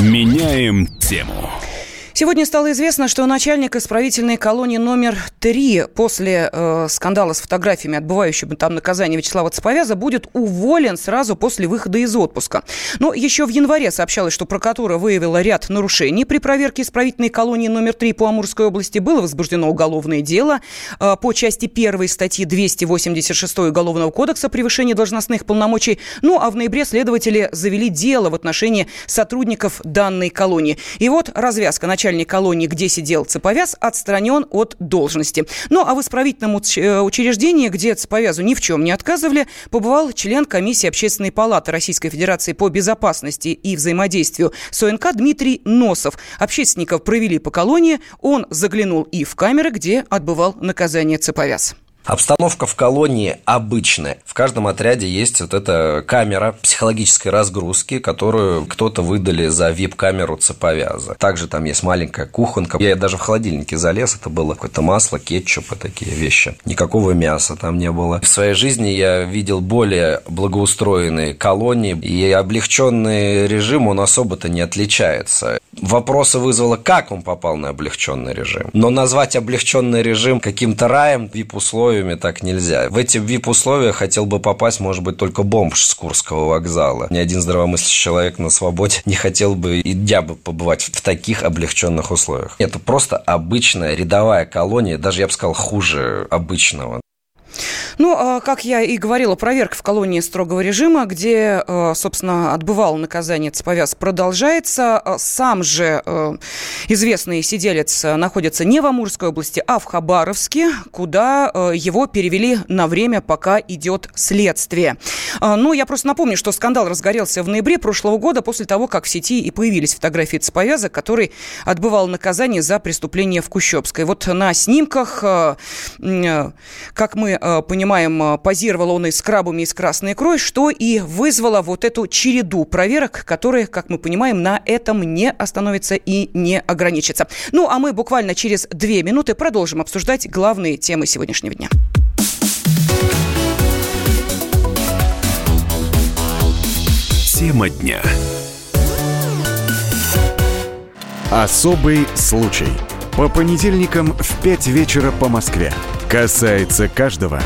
Меняем тему. Сегодня стало известно, что начальник исправительной колонии номер три после э, скандала с фотографиями отбывающего там наказание Вячеслава Цеповяза будет уволен сразу после выхода из отпуска. Но еще в январе сообщалось, что прокуратура выявила ряд нарушений. При проверке исправительной колонии номер три по Амурской области было возбуждено уголовное дело э, по части первой статьи 286 Уголовного кодекса «Превышение должностных полномочий». Ну а в ноябре следователи завели дело в отношении сотрудников данной колонии. И вот развязка. Начальник начальник колонии, где сидел Цеповяз, отстранен от должности. Ну, а в исправительном э, учреждении, где Цеповязу ни в чем не отказывали, побывал член комиссии Общественной палаты Российской Федерации по безопасности и взаимодействию с ОНК Дмитрий Носов. Общественников провели по колонии, он заглянул и в камеры, где отбывал наказание Цеповяз. Обстановка в колонии обычная. В каждом отряде есть вот эта камера психологической разгрузки, которую кто-то выдали за вип-камеру цеповяза. Также там есть маленькая кухонка. Я даже в холодильнике залез, это было какое-то масло, кетчуп и такие вещи. Никакого мяса там не было. В своей жизни я видел более благоустроенные колонии, и облегченный режим, он особо-то не отличается. Вопросы вызвало, как он попал на облегченный режим. Но назвать облегченный режим каким-то раем, вип-условиями так нельзя. В эти вип-условия хотел бы попасть, может быть, только бомж с Курского вокзала. Ни один здравомыслящий человек на свободе не хотел бы и дня бы побывать в таких облегченных условиях. Это просто обычная рядовая колония, даже я бы сказал, хуже обычного. Ну, а, как я и говорила, проверка в колонии строгого режима, где, а, собственно, отбывал наказание Цеповяз, продолжается. А, сам же известный сиделец находится не в Амурской области, а в Хабаровске, куда его перевели на время, пока идет следствие. Ну, я просто напомню, что скандал разгорелся в ноябре прошлого года после того, как в сети и появились фотографии Цеповяза, который отбывал наказание за преступление в Кущевской. Вот на снимках, как мы понимаем, понимаем, э, позировал он и с крабами, и с красной икрой, что и вызвало вот эту череду проверок, которые, как мы понимаем, на этом не остановится и не ограничится. Ну, а мы буквально через две минуты продолжим обсуждать главные темы сегодняшнего дня. Тема дня. Особый случай. По понедельникам в 5 вечера по Москве. Касается каждого.